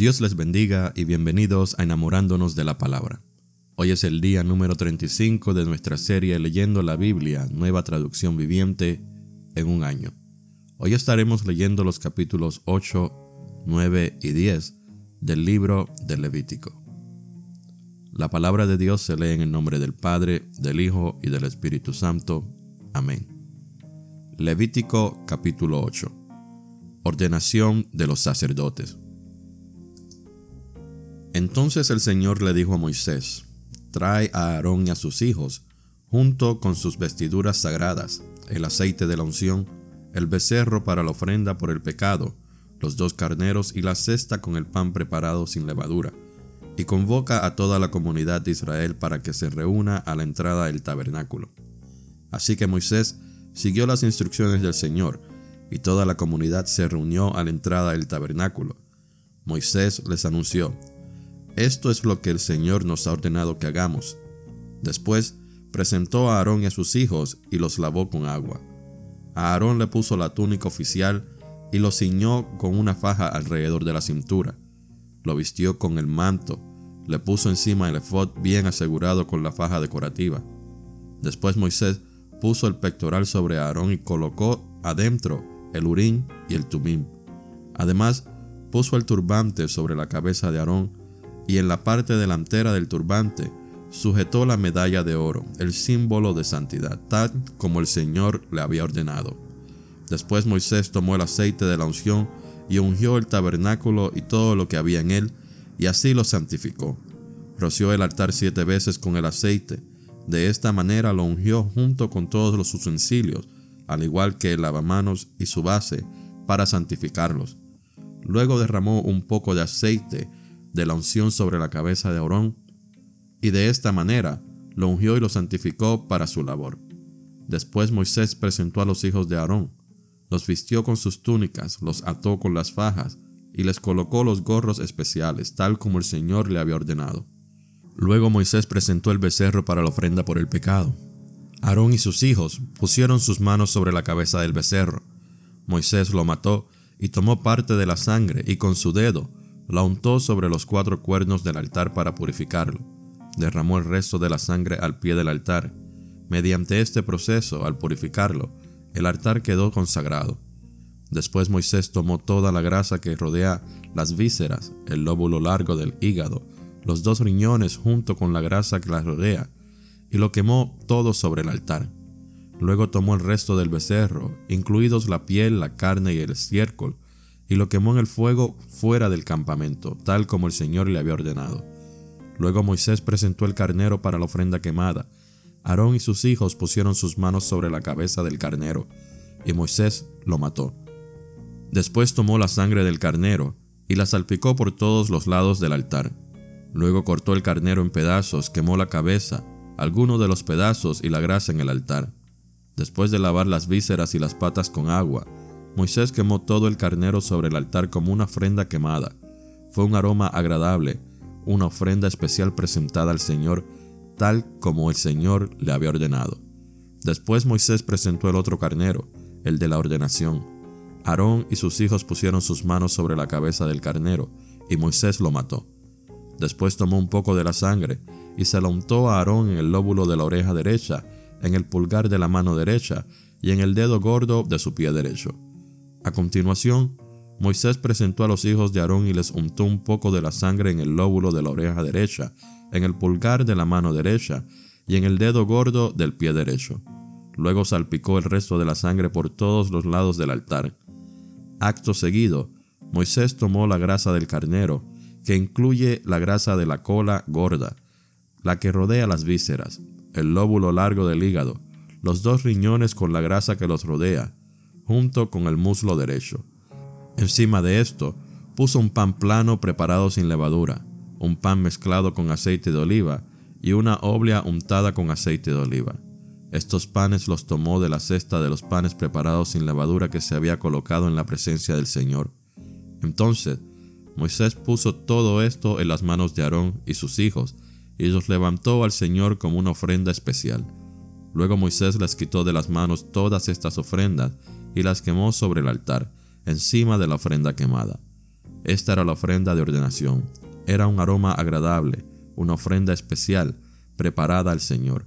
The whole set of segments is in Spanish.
Dios les bendiga y bienvenidos a Enamorándonos de la Palabra. Hoy es el día número 35 de nuestra serie Leyendo la Biblia, nueva traducción viviente, en un año. Hoy estaremos leyendo los capítulos 8, 9 y 10 del libro del Levítico. La palabra de Dios se lee en el nombre del Padre, del Hijo y del Espíritu Santo. Amén. Levítico capítulo 8. Ordenación de los sacerdotes. Entonces el Señor le dijo a Moisés, Trae a Aarón y a sus hijos, junto con sus vestiduras sagradas, el aceite de la unción, el becerro para la ofrenda por el pecado, los dos carneros y la cesta con el pan preparado sin levadura, y convoca a toda la comunidad de Israel para que se reúna a la entrada del tabernáculo. Así que Moisés siguió las instrucciones del Señor, y toda la comunidad se reunió a la entrada del tabernáculo. Moisés les anunció, esto es lo que el Señor nos ha ordenado que hagamos. Después presentó a Aarón y a sus hijos y los lavó con agua. A Aarón le puso la túnica oficial y lo ciñó con una faja alrededor de la cintura. Lo vistió con el manto, le puso encima el efod bien asegurado con la faja decorativa. Después Moisés puso el pectoral sobre Aarón y colocó adentro el urín y el tumim. Además, puso el turbante sobre la cabeza de Aarón y en la parte delantera del turbante sujetó la medalla de oro, el símbolo de santidad, tal como el Señor le había ordenado. Después Moisés tomó el aceite de la unción y ungió el tabernáculo y todo lo que había en él, y así lo santificó. Roció el altar siete veces con el aceite. De esta manera lo ungió junto con todos los utensilios, al igual que el lavamanos y su base, para santificarlos. Luego derramó un poco de aceite de la unción sobre la cabeza de Aarón, y de esta manera lo ungió y lo santificó para su labor. Después Moisés presentó a los hijos de Aarón, los vistió con sus túnicas, los ató con las fajas, y les colocó los gorros especiales, tal como el Señor le había ordenado. Luego Moisés presentó el becerro para la ofrenda por el pecado. Aarón y sus hijos pusieron sus manos sobre la cabeza del becerro. Moisés lo mató y tomó parte de la sangre y con su dedo la untó sobre los cuatro cuernos del altar para purificarlo. Derramó el resto de la sangre al pie del altar. Mediante este proceso, al purificarlo, el altar quedó consagrado. Después Moisés tomó toda la grasa que rodea las vísceras, el lóbulo largo del hígado, los dos riñones junto con la grasa que las rodea, y lo quemó todo sobre el altar. Luego tomó el resto del becerro, incluidos la piel, la carne y el estiércol, y lo quemó en el fuego fuera del campamento, tal como el Señor le había ordenado. Luego Moisés presentó el carnero para la ofrenda quemada. Aarón y sus hijos pusieron sus manos sobre la cabeza del carnero, y Moisés lo mató. Después tomó la sangre del carnero y la salpicó por todos los lados del altar. Luego cortó el carnero en pedazos, quemó la cabeza, algunos de los pedazos y la grasa en el altar. Después de lavar las vísceras y las patas con agua, Moisés quemó todo el carnero sobre el altar como una ofrenda quemada. Fue un aroma agradable, una ofrenda especial presentada al Señor, tal como el Señor le había ordenado. Después Moisés presentó el otro carnero, el de la ordenación. Aarón y sus hijos pusieron sus manos sobre la cabeza del carnero, y Moisés lo mató. Después tomó un poco de la sangre y se la untó a Aarón en el lóbulo de la oreja derecha, en el pulgar de la mano derecha y en el dedo gordo de su pie derecho. A continuación, Moisés presentó a los hijos de Aarón y les untó un poco de la sangre en el lóbulo de la oreja derecha, en el pulgar de la mano derecha y en el dedo gordo del pie derecho. Luego salpicó el resto de la sangre por todos los lados del altar. Acto seguido, Moisés tomó la grasa del carnero, que incluye la grasa de la cola gorda, la que rodea las vísceras, el lóbulo largo del hígado, los dos riñones con la grasa que los rodea, junto con el muslo derecho. Encima de esto, puso un pan plano preparado sin levadura, un pan mezclado con aceite de oliva y una oblia untada con aceite de oliva. Estos panes los tomó de la cesta de los panes preparados sin levadura que se había colocado en la presencia del Señor. Entonces, Moisés puso todo esto en las manos de Aarón y sus hijos, y los levantó al Señor como una ofrenda especial. Luego Moisés les quitó de las manos todas estas ofrendas y las quemó sobre el altar, encima de la ofrenda quemada. Esta era la ofrenda de ordenación. Era un aroma agradable, una ofrenda especial, preparada al Señor.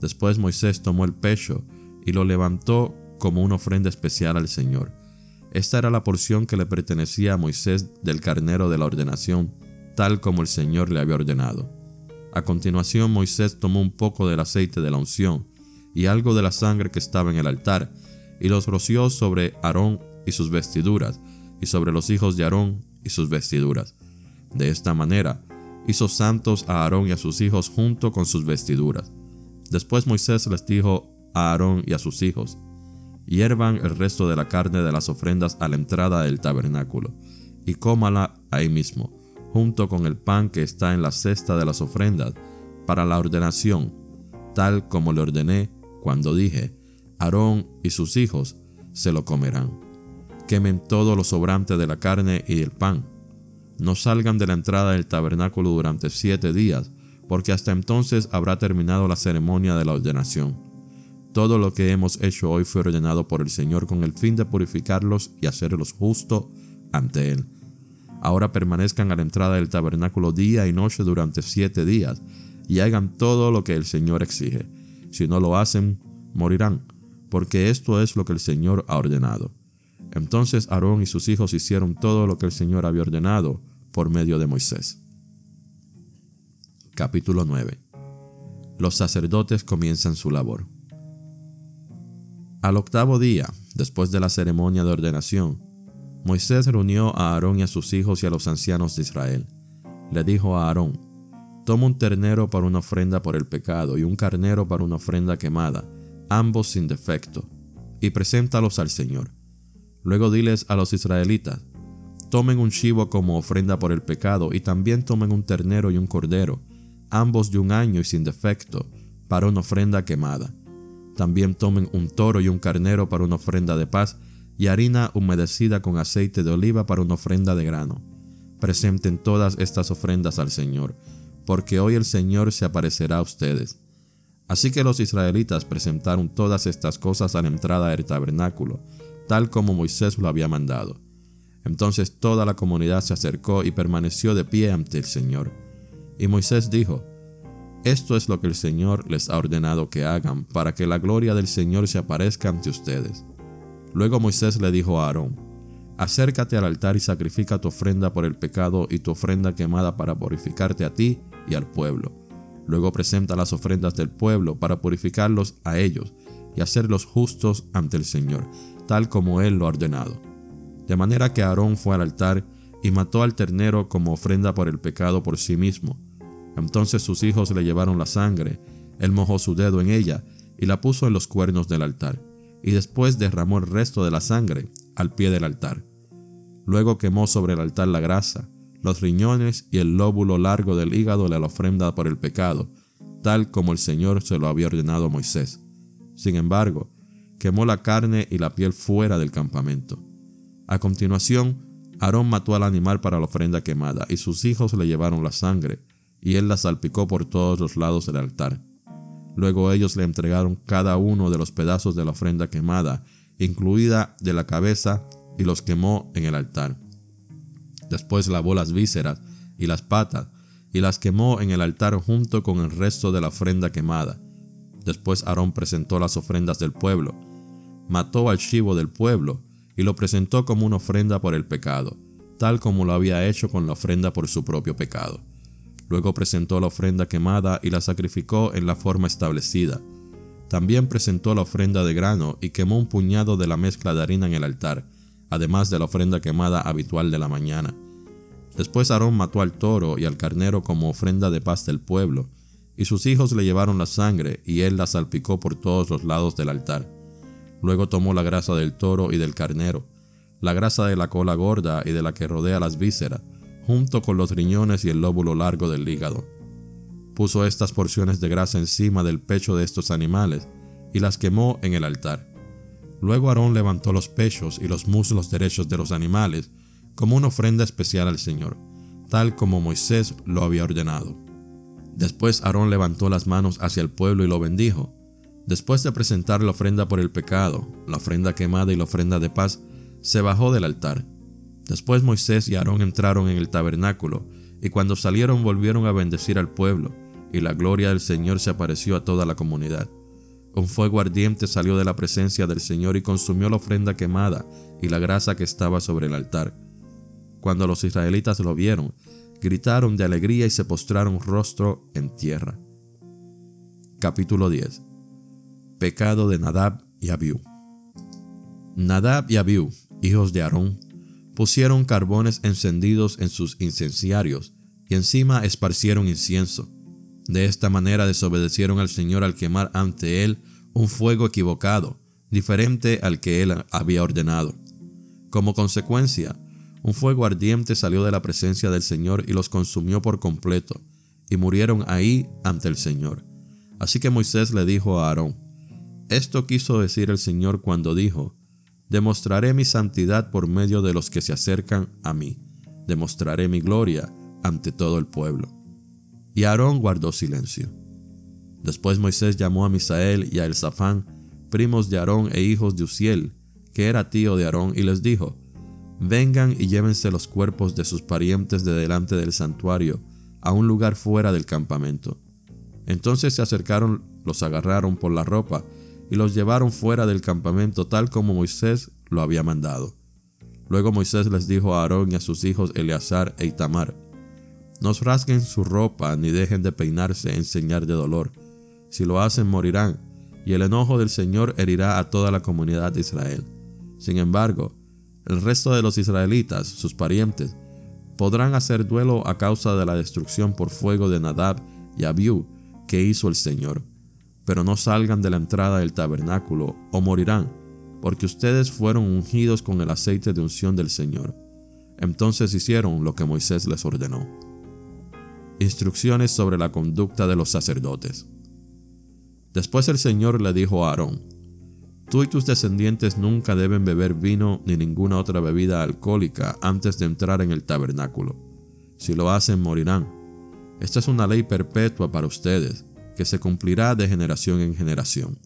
Después Moisés tomó el pecho y lo levantó como una ofrenda especial al Señor. Esta era la porción que le pertenecía a Moisés del carnero de la ordenación, tal como el Señor le había ordenado. A continuación Moisés tomó un poco del aceite de la unción y algo de la sangre que estaba en el altar, y los roció sobre Aarón y sus vestiduras, y sobre los hijos de Aarón y sus vestiduras. De esta manera hizo santos a Aarón y a sus hijos junto con sus vestiduras. Después Moisés les dijo a Aarón y a sus hijos, hiervan el resto de la carne de las ofrendas a la entrada del tabernáculo, y cómala ahí mismo, junto con el pan que está en la cesta de las ofrendas, para la ordenación, tal como le ordené cuando dije, Aarón y sus hijos se lo comerán. Quemen todo lo sobrante de la carne y el pan. No salgan de la entrada del tabernáculo durante siete días, porque hasta entonces habrá terminado la ceremonia de la ordenación. Todo lo que hemos hecho hoy fue ordenado por el Señor con el fin de purificarlos y hacerlos justo ante Él. Ahora permanezcan a la entrada del tabernáculo día y noche durante siete días, y hagan todo lo que el Señor exige. Si no lo hacen, morirán, porque esto es lo que el Señor ha ordenado. Entonces Aarón y sus hijos hicieron todo lo que el Señor había ordenado por medio de Moisés. Capítulo 9. Los sacerdotes comienzan su labor. Al octavo día, después de la ceremonia de ordenación, Moisés reunió a Aarón y a sus hijos y a los ancianos de Israel. Le dijo a Aarón, Toma un ternero para una ofrenda por el pecado y un carnero para una ofrenda quemada, ambos sin defecto, y preséntalos al Señor. Luego diles a los israelitas, tomen un chivo como ofrenda por el pecado y también tomen un ternero y un cordero, ambos de un año y sin defecto, para una ofrenda quemada. También tomen un toro y un carnero para una ofrenda de paz y harina humedecida con aceite de oliva para una ofrenda de grano. Presenten todas estas ofrendas al Señor porque hoy el Señor se aparecerá a ustedes. Así que los israelitas presentaron todas estas cosas a la entrada del tabernáculo, tal como Moisés lo había mandado. Entonces toda la comunidad se acercó y permaneció de pie ante el Señor. Y Moisés dijo, Esto es lo que el Señor les ha ordenado que hagan para que la gloria del Señor se aparezca ante ustedes. Luego Moisés le dijo a Aarón, Acércate al altar y sacrifica tu ofrenda por el pecado y tu ofrenda quemada para purificarte a ti y al pueblo. Luego presenta las ofrendas del pueblo para purificarlos a ellos y hacerlos justos ante el Señor, tal como Él lo ha ordenado. De manera que Aarón fue al altar y mató al ternero como ofrenda por el pecado por sí mismo. Entonces sus hijos le llevaron la sangre, él mojó su dedo en ella y la puso en los cuernos del altar, y después derramó el resto de la sangre al pie del altar. Luego quemó sobre el altar la grasa, los riñones y el lóbulo largo del hígado de la ofrenda por el pecado, tal como el Señor se lo había ordenado a Moisés. Sin embargo, quemó la carne y la piel fuera del campamento. A continuación, Aarón mató al animal para la ofrenda quemada, y sus hijos le llevaron la sangre, y él la salpicó por todos los lados del altar. Luego ellos le entregaron cada uno de los pedazos de la ofrenda quemada, incluida de la cabeza, y los quemó en el altar. Después lavó las vísceras y las patas y las quemó en el altar junto con el resto de la ofrenda quemada. Después Aarón presentó las ofrendas del pueblo, mató al chivo del pueblo y lo presentó como una ofrenda por el pecado, tal como lo había hecho con la ofrenda por su propio pecado. Luego presentó la ofrenda quemada y la sacrificó en la forma establecida. También presentó la ofrenda de grano y quemó un puñado de la mezcla de harina en el altar, además de la ofrenda quemada habitual de la mañana. Después Aarón mató al toro y al carnero como ofrenda de paz del pueblo, y sus hijos le llevaron la sangre, y él la salpicó por todos los lados del altar. Luego tomó la grasa del toro y del carnero, la grasa de la cola gorda y de la que rodea las vísceras, junto con los riñones y el lóbulo largo del hígado. Puso estas porciones de grasa encima del pecho de estos animales y las quemó en el altar. Luego Aarón levantó los pechos y los muslos derechos de los animales como una ofrenda especial al Señor, tal como Moisés lo había ordenado. Después Aarón levantó las manos hacia el pueblo y lo bendijo. Después de presentar la ofrenda por el pecado, la ofrenda quemada y la ofrenda de paz, se bajó del altar. Después Moisés y Aarón entraron en el tabernáculo, y cuando salieron volvieron a bendecir al pueblo, y la gloria del Señor se apareció a toda la comunidad. Un fuego ardiente salió de la presencia del Señor y consumió la ofrenda quemada y la grasa que estaba sobre el altar. Cuando los israelitas lo vieron, gritaron de alegría y se postraron rostro en tierra. Capítulo 10 Pecado de Nadab y Abiú Nadab y Abiú, hijos de Aarón, pusieron carbones encendidos en sus incenciarios y encima esparcieron incienso. De esta manera desobedecieron al Señor al quemar ante él un fuego equivocado, diferente al que él había ordenado. Como consecuencia, un fuego ardiente salió de la presencia del Señor y los consumió por completo, y murieron ahí ante el Señor. Así que Moisés le dijo a Aarón, esto quiso decir el Señor cuando dijo, demostraré mi santidad por medio de los que se acercan a mí, demostraré mi gloria ante todo el pueblo. Y Aarón guardó silencio. Después Moisés llamó a Misael y a Elzafán, primos de Aarón e hijos de Uziel, que era tío de Aarón, y les dijo, Vengan y llévense los cuerpos de sus parientes de delante del santuario, a un lugar fuera del campamento. Entonces se acercaron, los agarraron por la ropa, y los llevaron fuera del campamento tal como Moisés lo había mandado. Luego Moisés les dijo a Aarón y a sus hijos Eleazar e Itamar, no rasguen su ropa ni dejen de peinarse en señal de dolor. Si lo hacen morirán, y el enojo del Señor herirá a toda la comunidad de Israel. Sin embargo, el resto de los israelitas, sus parientes, podrán hacer duelo a causa de la destrucción por fuego de Nadab y Abiú que hizo el Señor. Pero no salgan de la entrada del tabernáculo o morirán, porque ustedes fueron ungidos con el aceite de unción del Señor. Entonces hicieron lo que Moisés les ordenó. Instrucciones sobre la conducta de los sacerdotes. Después el Señor le dijo a Aarón, Tú y tus descendientes nunca deben beber vino ni ninguna otra bebida alcohólica antes de entrar en el tabernáculo. Si lo hacen, morirán. Esta es una ley perpetua para ustedes, que se cumplirá de generación en generación.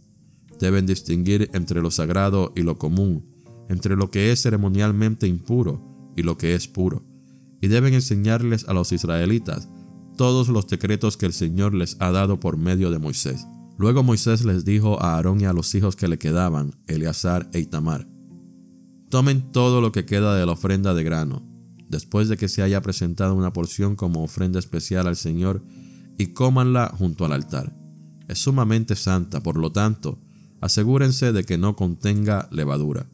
Deben distinguir entre lo sagrado y lo común, entre lo que es ceremonialmente impuro y lo que es puro, y deben enseñarles a los israelitas todos los decretos que el Señor les ha dado por medio de Moisés. Luego Moisés les dijo a Aarón y a los hijos que le quedaban, Eleazar e Itamar, Tomen todo lo que queda de la ofrenda de grano, después de que se haya presentado una porción como ofrenda especial al Señor, y cómanla junto al altar. Es sumamente santa, por lo tanto, asegúrense de que no contenga levadura.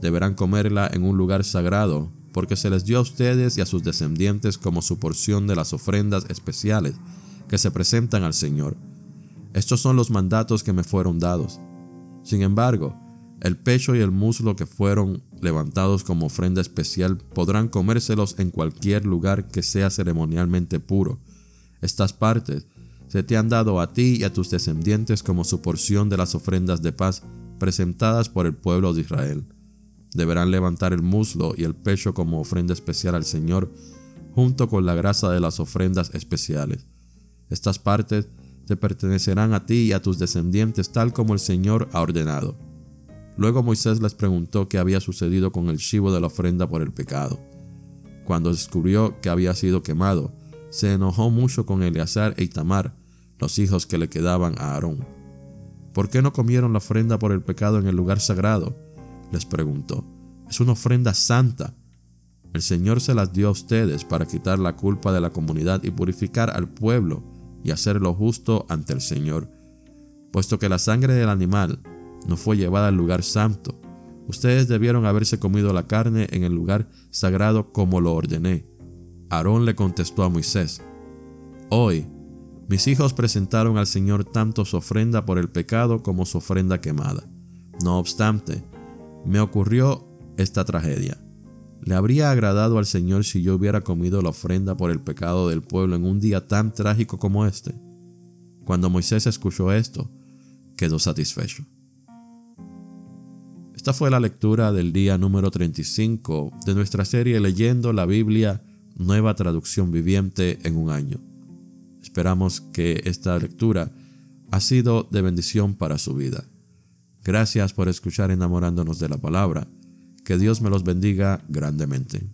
Deberán comerla en un lugar sagrado, porque se les dio a ustedes y a sus descendientes como su porción de las ofrendas especiales que se presentan al Señor. Estos son los mandatos que me fueron dados. Sin embargo, el pecho y el muslo que fueron levantados como ofrenda especial podrán comérselos en cualquier lugar que sea ceremonialmente puro. Estas partes se te han dado a ti y a tus descendientes como su porción de las ofrendas de paz presentadas por el pueblo de Israel. Deberán levantar el muslo y el pecho como ofrenda especial al Señor, junto con la grasa de las ofrendas especiales. Estas partes te pertenecerán a ti y a tus descendientes tal como el Señor ha ordenado. Luego Moisés les preguntó qué había sucedido con el chivo de la ofrenda por el pecado. Cuando descubrió que había sido quemado, se enojó mucho con Eleazar e Itamar, los hijos que le quedaban a Aarón. ¿Por qué no comieron la ofrenda por el pecado en el lugar sagrado? les preguntó. Es una ofrenda santa. El Señor se las dio a ustedes para quitar la culpa de la comunidad y purificar al pueblo y hacerlo justo ante el Señor. Puesto que la sangre del animal no fue llevada al lugar santo, ustedes debieron haberse comido la carne en el lugar sagrado como lo ordené. Aarón le contestó a Moisés, Hoy mis hijos presentaron al Señor tanto su ofrenda por el pecado como su ofrenda quemada. No obstante, me ocurrió esta tragedia. ¿Le habría agradado al Señor si yo hubiera comido la ofrenda por el pecado del pueblo en un día tan trágico como este? Cuando Moisés escuchó esto, quedó satisfecho. Esta fue la lectura del día número 35 de nuestra serie Leyendo la Biblia, nueva traducción viviente en un año. Esperamos que esta lectura ha sido de bendición para su vida. Gracias por escuchar enamorándonos de la palabra. Que Dios me los bendiga grandemente.